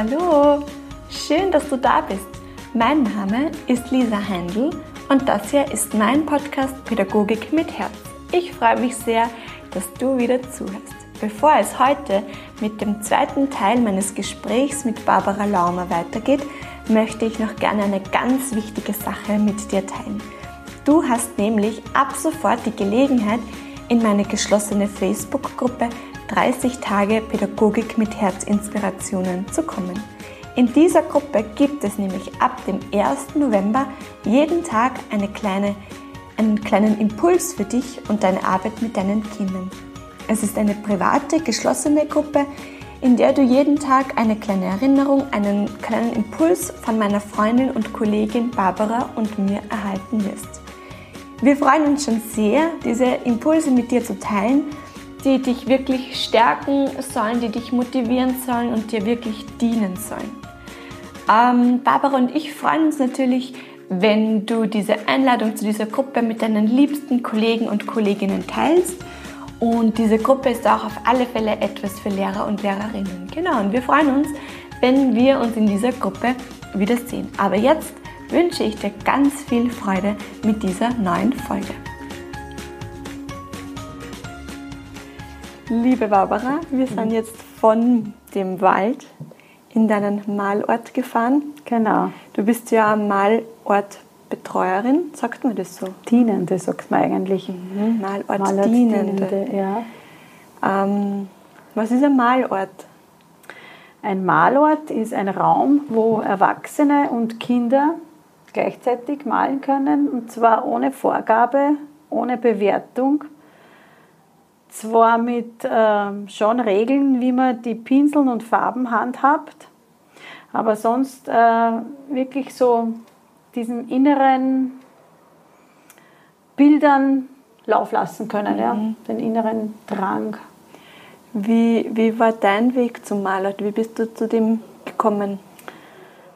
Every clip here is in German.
Hallo, schön, dass du da bist. Mein Name ist Lisa Heindl und das hier ist mein Podcast Pädagogik mit Herz. Ich freue mich sehr, dass du wieder zuhörst. Bevor es heute mit dem zweiten Teil meines Gesprächs mit Barbara Laumer weitergeht, möchte ich noch gerne eine ganz wichtige Sache mit dir teilen. Du hast nämlich ab sofort die Gelegenheit, in meine geschlossene Facebook-Gruppe 30 Tage Pädagogik mit Herzinspirationen zu kommen. In dieser Gruppe gibt es nämlich ab dem 1. November jeden Tag eine kleine, einen kleinen Impuls für dich und deine Arbeit mit deinen Kindern. Es ist eine private, geschlossene Gruppe, in der du jeden Tag eine kleine Erinnerung, einen kleinen Impuls von meiner Freundin und Kollegin Barbara und mir erhalten wirst. Wir freuen uns schon sehr, diese Impulse mit dir zu teilen, die dich wirklich stärken sollen, die dich motivieren sollen und dir wirklich dienen sollen. Ähm, Barbara und ich freuen uns natürlich, wenn du diese Einladung zu dieser Gruppe mit deinen liebsten Kollegen und Kolleginnen teilst. Und diese Gruppe ist auch auf alle Fälle etwas für Lehrer und Lehrerinnen. Genau, und wir freuen uns, wenn wir uns in dieser Gruppe wiedersehen. Aber jetzt wünsche ich dir ganz viel Freude mit dieser neuen Folge. Liebe Barbara, wir sind jetzt von dem Wald in deinen Malort gefahren. Genau. Du bist ja Malortbetreuerin, sagt man das so? Dienende, sagt man eigentlich. Mhm. Malort, Malort Dienende. Dienende. ja. Ähm, was ist ein Malort? Ein Malort ist ein Raum, wo Erwachsene und Kinder gleichzeitig malen können und zwar ohne Vorgabe, ohne Bewertung. Zwar mit äh, schon Regeln, wie man die Pinseln und Farben handhabt, aber sonst äh, wirklich so diesen inneren Bildern Lauf lassen können, mhm. ja, den inneren Drang. Wie, wie war dein Weg zum Maler? Wie bist du zu dem gekommen?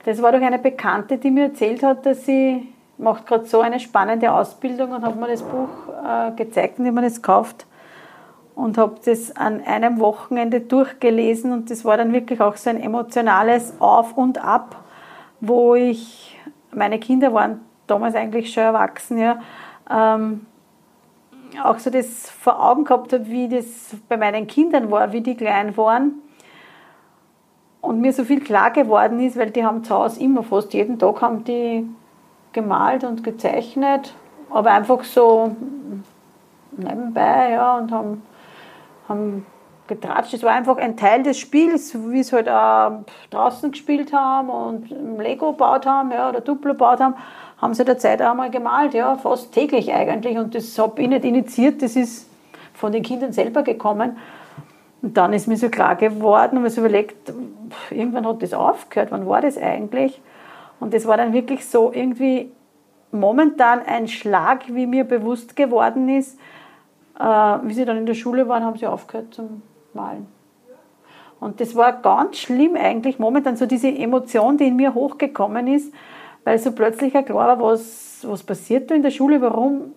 Das war durch eine Bekannte, die mir erzählt hat, dass sie macht gerade so eine spannende Ausbildung und hat mir das Buch äh, gezeigt und ich mir das gekauft und habe das an einem Wochenende durchgelesen und das war dann wirklich auch so ein emotionales Auf und Ab, wo ich, meine Kinder waren damals eigentlich schon erwachsen, ja, ähm, auch so das vor Augen gehabt habe, wie das bei meinen Kindern war, wie die klein waren. Und mir so viel klar geworden ist, weil die haben zu Hause immer fast jeden Tag haben die gemalt und gezeichnet, aber einfach so nebenbei, ja, und haben, haben getratscht. Es war einfach ein Teil des Spiels, wie es halt auch draußen gespielt haben und Lego gebaut haben, ja, oder Duplo gebaut haben, haben sie der Zeit auch mal gemalt, ja, fast täglich eigentlich. Und das habe ich nicht initiiert, das ist von den Kindern selber gekommen. Und dann ist mir so klar geworden und mir so überlegt, irgendwann hat das aufgehört, wann war das eigentlich? Und das war dann wirklich so irgendwie momentan ein Schlag, wie mir bewusst geworden ist, äh, wie sie dann in der Schule waren, haben sie aufgehört zum Malen. Und das war ganz schlimm eigentlich, momentan so diese Emotion, die in mir hochgekommen ist, weil so plötzlich klar war, was, was passiert da in der Schule, warum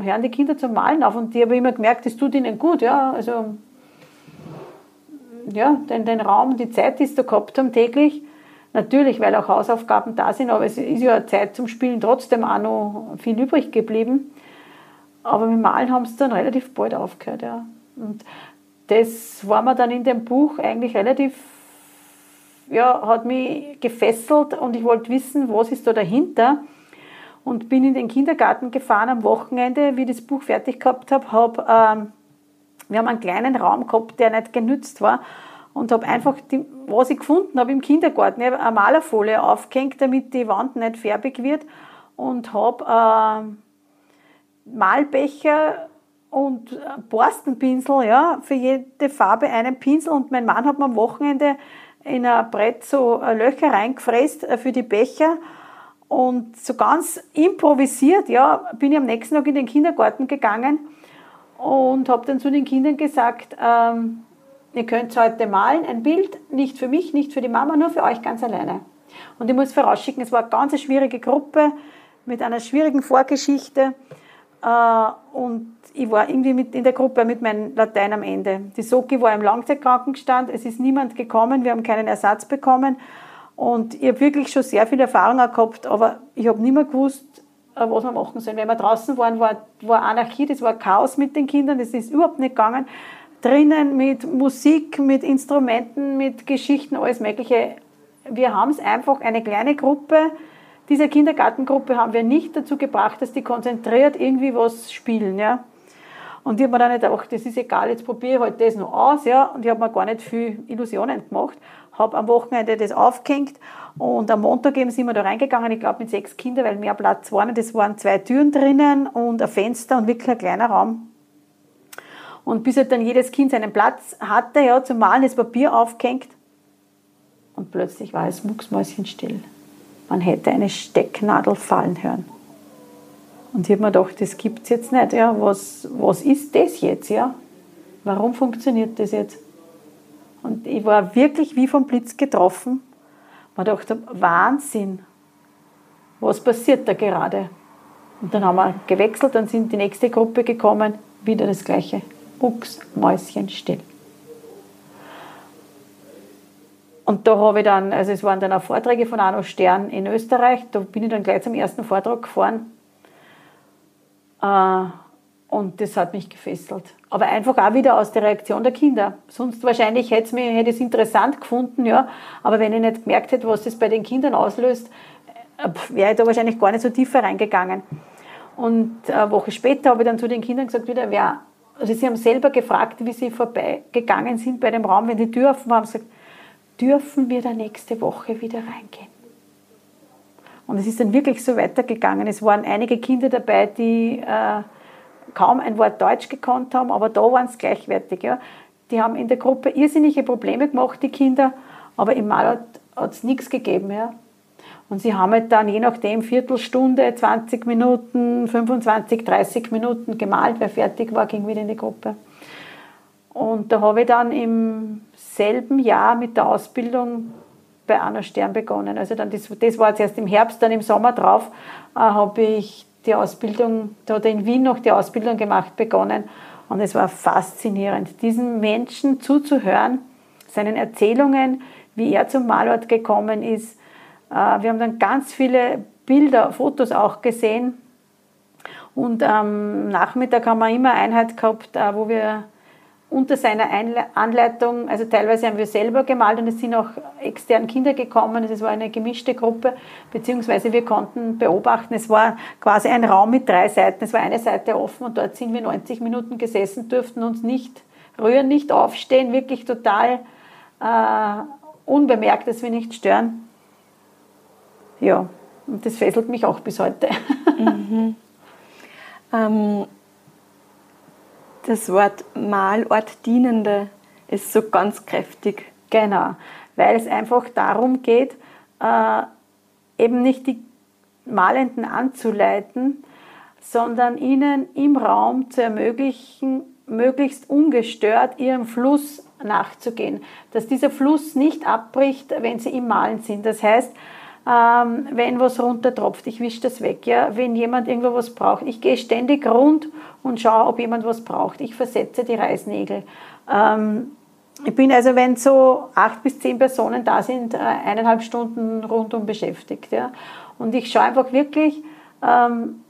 hören die Kinder zum Malen auf? Und die habe immer gemerkt, das tut ihnen gut, ja, also ja, den, den Raum, die Zeit, die sie da gehabt haben täglich. Natürlich, weil auch Hausaufgaben da sind, aber es ist ja Zeit zum Spielen trotzdem auch noch viel übrig geblieben. Aber mit Malen haben sie dann relativ bald aufgehört. Ja. Und das war mir dann in dem Buch eigentlich relativ, ja, hat mich gefesselt und ich wollte wissen, was ist da dahinter. Und bin in den Kindergarten gefahren am Wochenende, wie ich das Buch fertig gehabt habe, habe ähm, wir haben einen kleinen Raum gehabt, der nicht genützt war und habe einfach, die, was ich gefunden habe im Kindergarten, eine Malerfolie aufgehängt, damit die Wand nicht färbig wird und habe äh, Malbecher und Borstenpinsel, ja, für jede Farbe einen Pinsel und mein Mann hat mir am Wochenende in ein Brett so Löcher reingefräst äh, für die Becher und so ganz improvisiert, ja, bin ich am nächsten Tag in den Kindergarten gegangen und habe dann zu den Kindern gesagt, ähm, ihr könnt heute malen, ein Bild, nicht für mich, nicht für die Mama, nur für euch ganz alleine. Und ich muss vorausschicken, es war eine ganz schwierige Gruppe mit einer schwierigen Vorgeschichte. Äh, und ich war irgendwie mit in der Gruppe mit meinem Latein am Ende. Die Soki war im Langzeitkrankenstand, es ist niemand gekommen, wir haben keinen Ersatz bekommen. Und ich habe wirklich schon sehr viel Erfahrung gehabt, aber ich habe nicht mehr gewusst, äh, was wir machen sollen. Wenn wir draußen waren, war, war Anarchie, das war Chaos mit den Kindern, das ist überhaupt nicht gegangen. Drinnen mit Musik, mit Instrumenten, mit Geschichten, alles Mögliche. Wir haben es einfach, eine kleine Gruppe, diese Kindergartengruppe haben wir nicht dazu gebracht, dass die konzentriert irgendwie was spielen. Ja. Und ich habe mir dann nicht gedacht, das ist egal, jetzt probiere ich halt das noch aus. Ja. Und ich habe mir gar nicht viel Illusionen gemacht. Habe am Wochenende das aufgehängt und am Montag eben sind wir da reingegangen, ich glaube mit sechs Kindern, weil mehr Platz war nicht. Es waren zwei Türen drinnen und ein Fenster und wirklich ein kleiner Raum. Und bis halt dann jedes Kind seinen Platz hatte, ja, zum Malen das Papier aufgehängt. Und plötzlich war es mucksmäuschenstill. Man hätte eine Stecknadel fallen hören. Und ich habe mir gedacht, das gibt es jetzt nicht. Ja, was, was ist das jetzt? Ja? Warum funktioniert das jetzt? Und ich war wirklich wie vom Blitz getroffen. Man dachte, Wahnsinn, was passiert da gerade? Und dann haben wir gewechselt, dann sind die nächste Gruppe gekommen, wieder das Gleiche. Buchs, Mäuschen, still. Und da habe ich dann, also es waren dann auch Vorträge von Arno Stern in Österreich, da bin ich dann gleich zum ersten Vortrag gefahren. Äh, und das hat mich gefesselt. Aber einfach auch wieder aus der Reaktion der Kinder. Sonst wahrscheinlich hätte es, hätte es interessant gefunden, ja. Aber wenn ich nicht gemerkt hätte, was das bei den Kindern auslöst, äh, wäre ich da wahrscheinlich gar nicht so tiefer reingegangen. Und eine Woche später habe ich dann zu den Kindern gesagt, wieder, wer, also sie haben selber gefragt, wie sie vorbeigegangen sind bei dem Raum, wenn die Tür offen war, haben gesagt, dürfen wir da nächste Woche wieder reingehen? Und es ist dann wirklich so weitergegangen. Es waren einige Kinder dabei, die äh, kaum ein Wort Deutsch gekonnt haben, aber da waren es gleichwertig. Ja. Die haben in der Gruppe irrsinnige Probleme gemacht, die Kinder, aber im Mal hat es nichts gegeben. Ja. Und sie haben halt dann je nachdem Viertelstunde, 20 Minuten, 25, 30 Minuten gemalt. Wer fertig war, ging wieder in die Gruppe. Und da habe ich dann im selben Jahr mit der Ausbildung bei Anna Stern begonnen. Also dann das, das war jetzt erst im Herbst, dann im Sommer drauf äh, habe ich die Ausbildung, da hat er in Wien noch die Ausbildung gemacht, begonnen. Und es war faszinierend, diesen Menschen zuzuhören, seinen Erzählungen, wie er zum Malort gekommen ist. Äh, wir haben dann ganz viele Bilder, Fotos auch gesehen. Und am Nachmittag haben wir immer Einheit gehabt, äh, wo wir unter seiner Anleitung, also teilweise haben wir selber gemalt und es sind auch externe Kinder gekommen, es war eine gemischte Gruppe, beziehungsweise wir konnten beobachten, es war quasi ein Raum mit drei Seiten, es war eine Seite offen und dort sind wir 90 Minuten gesessen, durften uns nicht rühren, nicht aufstehen, wirklich total äh, unbemerkt, dass wir nicht stören. Ja, und das fesselt mich auch bis heute. Mhm. Ähm das Wort Malort dienende ist so ganz kräftig. Genau, weil es einfach darum geht, äh, eben nicht die Malenden anzuleiten, sondern ihnen im Raum zu ermöglichen, möglichst ungestört ihrem Fluss nachzugehen. Dass dieser Fluss nicht abbricht, wenn sie im Malen sind. Das heißt, ähm, wenn was runtertropft, ich wische das weg. Ja? Wenn jemand irgendwo was braucht, ich gehe ständig rund und schaue, ob jemand was braucht. Ich versetze die Reißnägel. Ähm, ich bin also, wenn so acht bis zehn Personen da sind, äh, eineinhalb Stunden rundum beschäftigt. Ja? Und ich schaue einfach wirklich, ähm,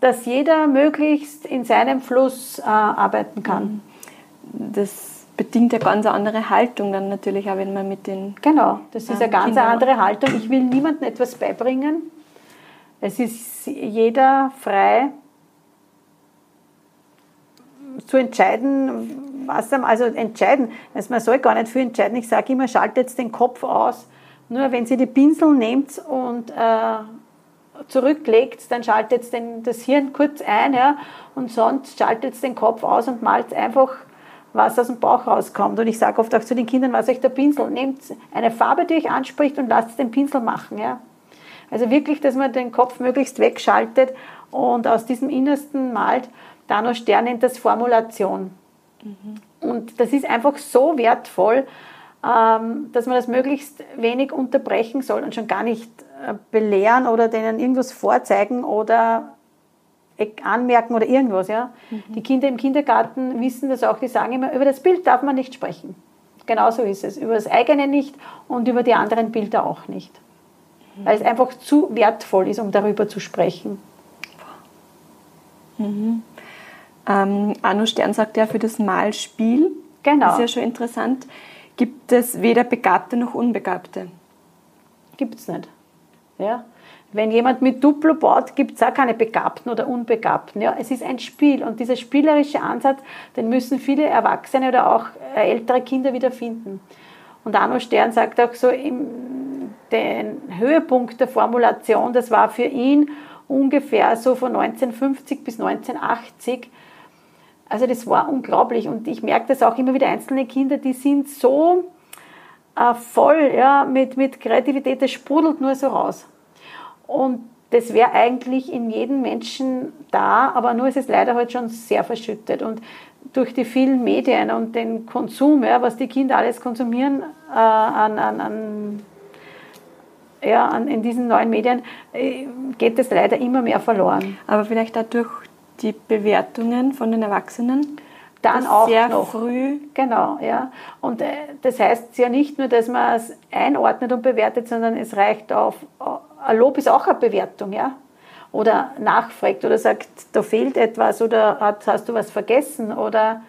dass jeder möglichst in seinem Fluss äh, arbeiten kann. Das bedingt eine ganz andere Haltung dann natürlich auch, wenn man mit den. Genau, das ist eine ganz Kindern andere Haltung. Ich will niemandem etwas beibringen. Es ist jeder frei zu entscheiden, was er, also entscheiden, also man soll gar nicht viel entscheiden. Ich sage immer, schaltet jetzt den Kopf aus. Nur wenn Sie die Pinsel nehmt und äh, zurücklegt, dann schaltet das Hirn kurz ein ja, und sonst schaltet den Kopf aus und malt einfach was aus dem Bauch rauskommt. Und ich sage oft auch zu den Kindern, was euch der Pinsel, nehmt eine Farbe, die euch anspricht und lasst den Pinsel machen. Ja? Also wirklich, dass man den Kopf möglichst wegschaltet und aus diesem Innersten malt. Dano Stern nennt das Formulation. Mhm. Und das ist einfach so wertvoll, ähm, dass man das möglichst wenig unterbrechen soll und schon gar nicht äh, belehren oder denen irgendwas vorzeigen oder anmerken oder irgendwas. Ja? Mhm. Die Kinder im Kindergarten wissen das auch, die sagen immer, über das Bild darf man nicht sprechen. Genauso ist es. Über das eigene nicht und über die anderen Bilder auch nicht. Mhm. Weil es einfach zu wertvoll ist, um darüber zu sprechen. Mhm. Ähm, Arno Stern sagt ja für das Malspiel, genau. das ist ja schon interessant, gibt es weder Begabte noch Unbegabte. Gibt es nicht. Ja? Wenn jemand mit Duplo baut, gibt es auch keine Begabten oder Unbegabten. Ja, es ist ein Spiel und dieser spielerische Ansatz, den müssen viele Erwachsene oder auch äh, ältere Kinder wieder finden. Und Arno Stern sagt auch so, im, den Höhepunkt der Formulation, das war für ihn ungefähr so von 1950 bis 1980. Also das war unglaublich und ich merke das auch immer wieder, einzelne Kinder, die sind so äh, voll ja, mit, mit Kreativität, das sprudelt nur so raus. Und das wäre eigentlich in jedem Menschen da, aber nur ist es leider halt schon sehr verschüttet. Und durch die vielen Medien und den Konsum, ja, was die Kinder alles konsumieren äh, an, an, an, ja, an, in diesen neuen Medien, äh, geht es leider immer mehr verloren. Aber vielleicht dadurch die Bewertungen von den Erwachsenen? Dann auch sehr noch. früh. Genau, ja. Und äh, das heißt ja nicht nur, dass man es einordnet und bewertet, sondern es reicht auf, ein Lob ist auch eine Bewertung, ja. Oder nachfragt oder sagt, da fehlt etwas oder hat, hast du was vergessen oder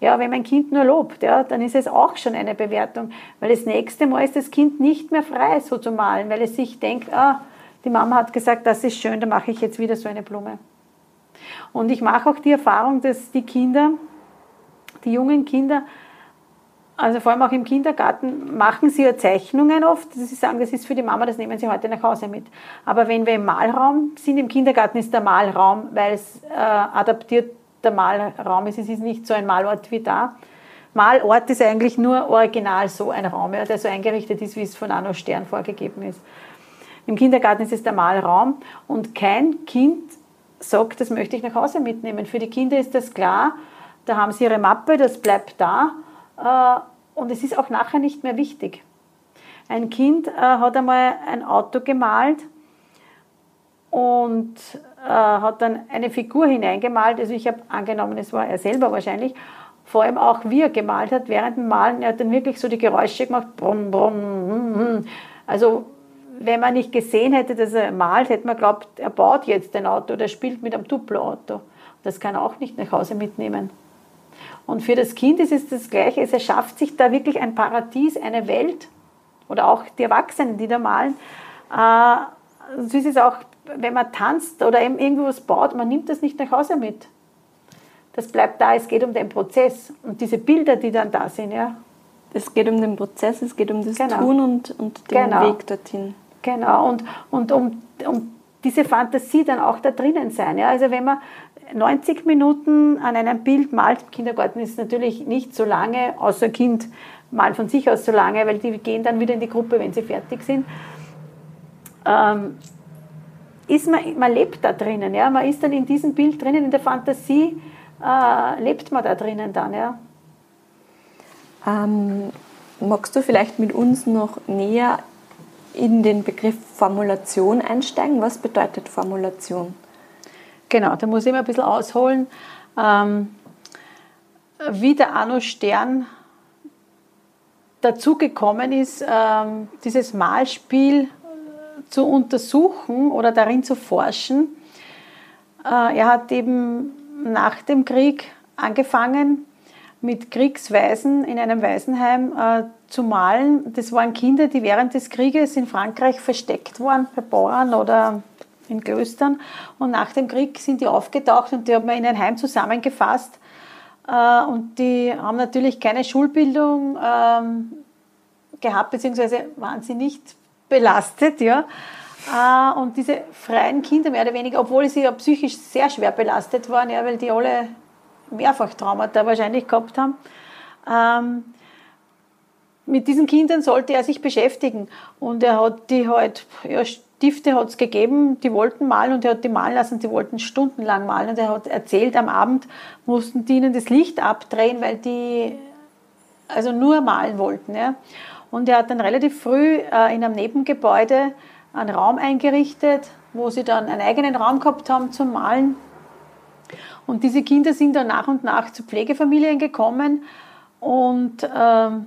ja, wenn mein Kind nur lobt, ja, dann ist es auch schon eine Bewertung, weil das nächste Mal ist das Kind nicht mehr frei, so zu malen, weil es sich denkt, ah, die Mama hat gesagt, das ist schön, da mache ich jetzt wieder so eine Blume. Und ich mache auch die Erfahrung, dass die Kinder, die jungen Kinder, also vor allem auch im Kindergarten machen sie ja Zeichnungen oft. Sie sagen, das ist für die Mama, das nehmen sie heute nach Hause mit. Aber wenn wir im Malraum sind, im Kindergarten ist der Malraum, weil es äh, adaptiert der Malraum ist. Es ist nicht so ein Malort wie da. Malort ist eigentlich nur original so ein Raum, ja, der so eingerichtet ist, wie es von Anno Stern vorgegeben ist. Im Kindergarten ist es der Malraum und kein Kind sagt, das möchte ich nach Hause mitnehmen. Für die Kinder ist das klar, da haben sie ihre Mappe, das bleibt da und es ist auch nachher nicht mehr wichtig. Ein Kind äh, hat einmal ein Auto gemalt und äh, hat dann eine Figur hineingemalt. Also ich habe angenommen, es war er selber wahrscheinlich. Vor allem auch, wie er gemalt hat, während dem Malen, er hat dann wirklich so die Geräusche gemacht. Brumm, brumm, hm, hm. Also wenn man nicht gesehen hätte, dass er malt, hätte man glaubt, er baut jetzt ein Auto oder spielt mit einem Duplo-Auto. Das kann er auch nicht nach Hause mitnehmen. Und für das Kind ist es das Gleiche. Es erschafft sich da wirklich ein Paradies, eine Welt. Oder auch die Erwachsenen, die da malen. Äh, so ist es auch, wenn man tanzt oder eben irgendwo was baut, man nimmt das nicht nach Hause mit. Das bleibt da, es geht um den Prozess. Und diese Bilder, die dann da sind, ja. Es geht um den Prozess, es geht um das genau. Tun und, und den genau. Weg dorthin. Genau, und, und um, um diese Fantasie dann auch da drinnen sein. Ja? Also wenn man 90 Minuten an einem Bild malt, im Kindergarten ist natürlich nicht so lange, außer Kind malt von sich aus so lange, weil die gehen dann wieder in die Gruppe, wenn sie fertig sind. Ähm, ist man, man lebt da drinnen, ja? man ist dann in diesem Bild drinnen, in der Fantasie äh, lebt man da drinnen dann. Ja? Ähm, magst du vielleicht mit uns noch näher in den Begriff Formulation einsteigen? Was bedeutet Formulation? Genau, da muss ich mal ein bisschen ausholen. Ähm, wie der Arno Stern dazu gekommen ist, ähm, dieses Malspiel zu untersuchen oder darin zu forschen. Äh, er hat eben nach dem Krieg angefangen, mit Kriegsweisen in einem Waisenheim äh, zu malen. Das waren Kinder, die während des Krieges in Frankreich versteckt waren, bei Bauern oder in Klöstern. Und nach dem Krieg sind die aufgetaucht und die haben wir in ein Heim zusammengefasst. Äh, und die haben natürlich keine Schulbildung ähm, gehabt, beziehungsweise waren sie nicht belastet. Ja. Äh, und diese freien Kinder, mehr oder weniger, obwohl sie ja psychisch sehr schwer belastet waren, ja, weil die alle mehrfach Traumata wahrscheinlich gehabt haben, ähm, mit diesen Kindern sollte er sich beschäftigen. Und er hat die halt, ja, Stifte hat es gegeben, die wollten malen und er hat die malen lassen, die wollten stundenlang malen. Und er hat erzählt, am Abend mussten die ihnen das Licht abdrehen, weil die also nur malen wollten. Ja. Und er hat dann relativ früh äh, in einem Nebengebäude einen Raum eingerichtet, wo sie dann einen eigenen Raum gehabt haben zum Malen. Und diese Kinder sind dann nach und nach zu Pflegefamilien gekommen und ähm,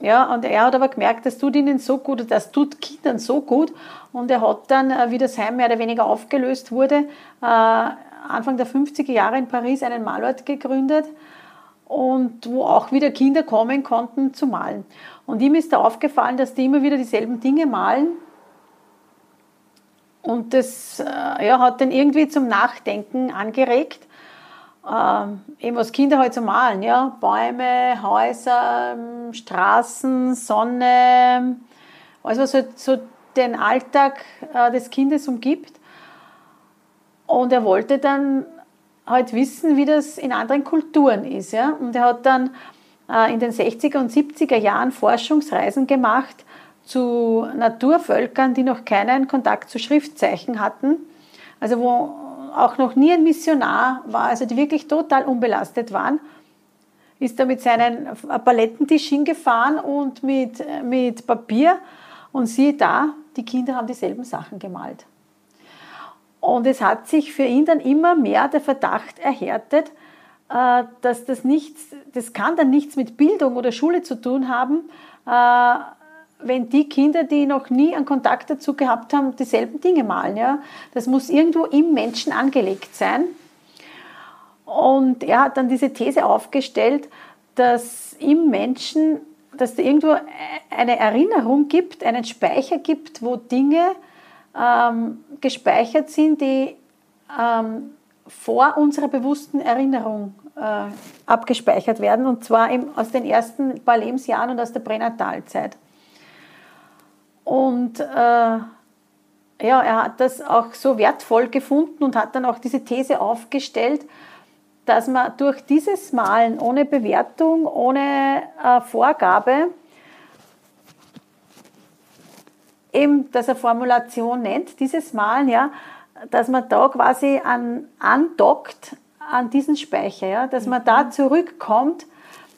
ja, und er hat aber gemerkt, das tut ihnen so gut, das tut Kindern so gut. Und er hat dann, äh, wie das Heim mehr oder weniger aufgelöst wurde, äh, Anfang der 50er Jahre in Paris einen Malort gegründet und wo auch wieder Kinder kommen konnten zu malen. Und ihm ist da aufgefallen, dass die immer wieder dieselben Dinge malen. Und das äh, ja, hat dann irgendwie zum Nachdenken angeregt ähm, eben was Kinder halt so malen, ja, Bäume, Häuser, Straßen, Sonne, alles was halt so den Alltag äh, des Kindes umgibt. Und er wollte dann halt wissen, wie das in anderen Kulturen ist, ja. Und er hat dann äh, in den 60er und 70er Jahren Forschungsreisen gemacht zu Naturvölkern, die noch keinen Kontakt zu Schriftzeichen hatten. Also wo auch noch nie ein Missionar war, also die wirklich total unbelastet waren, ist da mit seinem Palettentisch hingefahren und mit, mit Papier und siehe da, die Kinder haben dieselben Sachen gemalt. Und es hat sich für ihn dann immer mehr der Verdacht erhärtet, äh, dass das nichts, das kann dann nichts mit Bildung oder Schule zu tun haben, äh, wenn die Kinder, die noch nie einen Kontakt dazu gehabt haben, dieselben Dinge malen. Ja? Das muss irgendwo im Menschen angelegt sein. Und er hat dann diese These aufgestellt, dass im Menschen, dass da irgendwo eine Erinnerung gibt, einen Speicher gibt, wo Dinge ähm, gespeichert sind, die ähm, vor unserer bewussten Erinnerung äh, abgespeichert werden, und zwar im, aus den ersten paar Lebensjahren und aus der Pränatalzeit. Und äh, ja, er hat das auch so wertvoll gefunden und hat dann auch diese These aufgestellt, dass man durch dieses Malen ohne Bewertung, ohne äh, Vorgabe, eben, dass er Formulation nennt, dieses Malen, ja, dass man da quasi an, andockt an diesen Speicher, ja, dass man da mhm. zurückkommt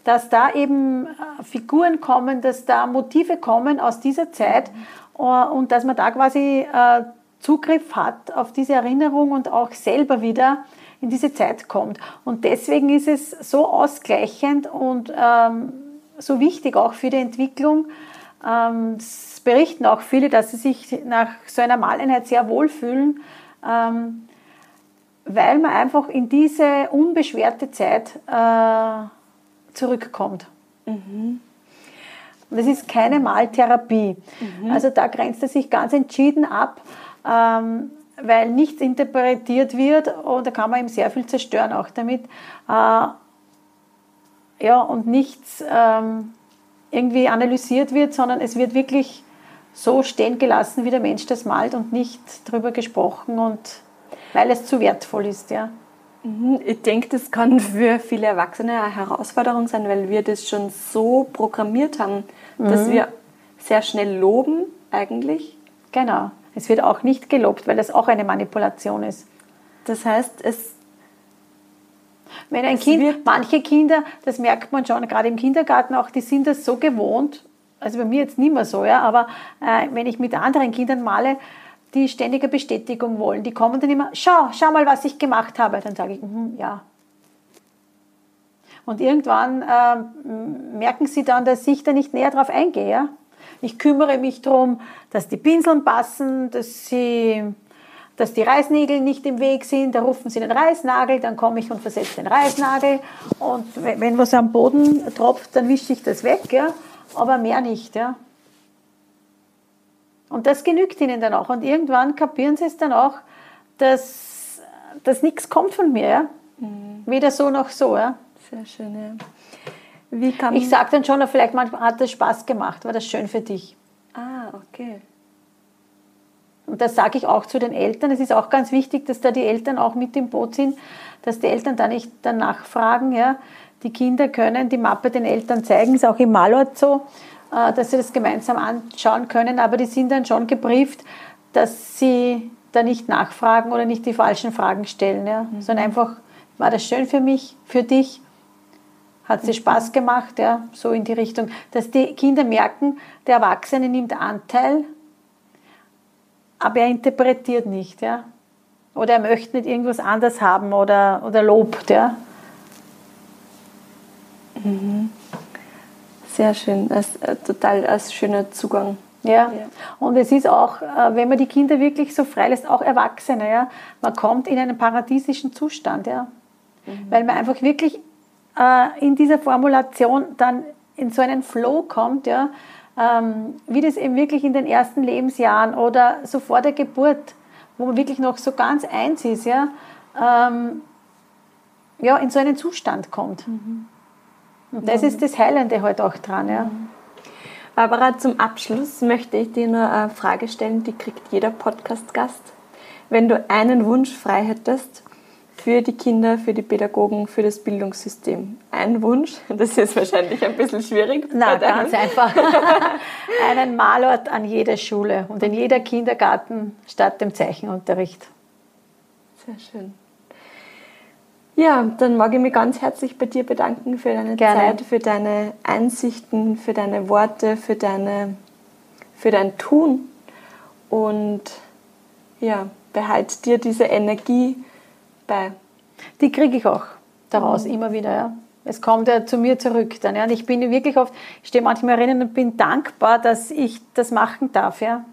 dass da eben äh, Figuren kommen, dass da Motive kommen aus dieser Zeit äh, und dass man da quasi äh, Zugriff hat auf diese Erinnerung und auch selber wieder in diese Zeit kommt. Und deswegen ist es so ausgleichend und ähm, so wichtig auch für die Entwicklung. Ähm, es berichten auch viele, dass sie sich nach so einer Maleinheit sehr wohlfühlen, ähm, weil man einfach in diese unbeschwerte Zeit äh, zurückkommt. Mhm. Es ist keine Maltherapie. Mhm. Also da grenzt er sich ganz entschieden ab, ähm, weil nichts interpretiert wird und da kann man ihm sehr viel zerstören auch damit. Äh, ja, und nichts ähm, irgendwie analysiert wird, sondern es wird wirklich so stehen gelassen, wie der Mensch das malt und nicht drüber gesprochen und weil es zu wertvoll ist, ja. Ich denke, das kann für viele Erwachsene eine Herausforderung sein, weil wir das schon so programmiert haben, dass mhm. wir sehr schnell loben eigentlich. Genau. Es wird auch nicht gelobt, weil das auch eine Manipulation ist. Das heißt, es wenn ein Kind, manche Kinder, das merkt man schon, gerade im Kindergarten auch, die sind das so gewohnt, also bei mir jetzt nicht mehr so, ja, aber äh, wenn ich mit anderen Kindern male, die ständige Bestätigung wollen. Die kommen dann immer, schau, schau mal, was ich gemacht habe. Dann sage ich, mm, ja. Und irgendwann äh, merken sie dann, dass ich da nicht näher drauf eingehe. Ich kümmere mich darum, dass die Pinseln passen, dass, sie, dass die Reißnägel nicht im Weg sind. Da rufen sie den Reißnagel, dann komme ich und versetze den Reißnagel. Und wenn was am Boden tropft, dann wische ich das weg. Ja? Aber mehr nicht. Ja? Und das genügt ihnen dann auch. Und irgendwann kapieren sie es dann auch, dass, dass nichts kommt von mir. Ja? Mhm. Weder so noch so. Ja? Sehr schön, ja. Wie kann ich sage dann schon, vielleicht manchmal hat das Spaß gemacht, war das schön für dich. Ah, okay. Und das sage ich auch zu den Eltern. Es ist auch ganz wichtig, dass da die Eltern auch mit im Boot sind, dass die Eltern da nicht danach fragen. Ja. Die Kinder können die Mappe den Eltern zeigen, ist auch im Malort so. Äh, dass sie das gemeinsam anschauen können, aber die sind dann schon gebrieft, dass sie da nicht nachfragen oder nicht die falschen Fragen stellen, ja? Mhm. sondern einfach, war das schön für mich, für dich? Hat es dir Spaß gemacht? Ja? So in die Richtung. Dass die Kinder merken, der Erwachsene nimmt Anteil, aber er interpretiert nicht. Ja? Oder er möchte nicht irgendwas anders haben oder, oder lobt. Ja? Mhm. Sehr schön, das, äh, total als schöner Zugang. Ja. ja. und es ist auch, äh, wenn man die Kinder wirklich so freilässt, auch Erwachsene, ja, man kommt in einen paradiesischen Zustand, ja. Mhm. Weil man einfach wirklich äh, in dieser Formulation dann in so einen Flow kommt, ja, ähm, wie das eben wirklich in den ersten Lebensjahren oder so vor der Geburt, wo man wirklich noch so ganz eins ist, ja, ähm, ja in so einen Zustand kommt. Mhm. Und das ist das Heilende halt auch dran. Ja. Barbara, zum Abschluss möchte ich dir nur eine Frage stellen, die kriegt jeder Podcast-Gast. Wenn du einen Wunsch frei hättest für die Kinder, für die Pädagogen, für das Bildungssystem, ein Wunsch, das ist wahrscheinlich ein bisschen schwierig. Nein, ganz einfach. einen Malort an jeder Schule und in jeder Kindergarten statt dem Zeichenunterricht. Sehr schön. Ja, dann mag ich mich ganz herzlich bei dir bedanken für deine Gerne. Zeit, für deine Einsichten, für deine Worte, für, deine, für dein Tun. Und ja, behalte dir diese Energie bei. Die kriege ich auch daraus mhm. immer wieder. Ja. Es kommt ja zu mir zurück dann. Ja. Und ich bin wirklich oft, ich stehe manchmal erinnern und bin dankbar, dass ich das machen darf. Ja.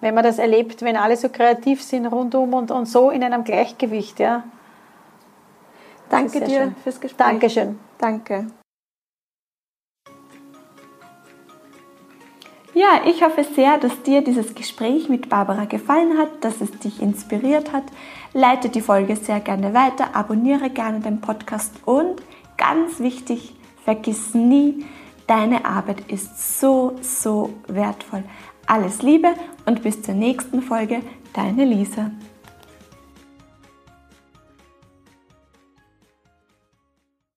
Wenn man das erlebt, wenn alle so kreativ sind rundum und, und so in einem Gleichgewicht. Ja. Danke dir schön. fürs Gespräch. Dankeschön. Danke. Ja, ich hoffe sehr, dass dir dieses Gespräch mit Barbara gefallen hat, dass es dich inspiriert hat. Leite die Folge sehr gerne weiter, abonniere gerne den Podcast und ganz wichtig, vergiss nie, deine Arbeit ist so, so wertvoll. Alles Liebe und bis zur nächsten Folge, deine Lisa.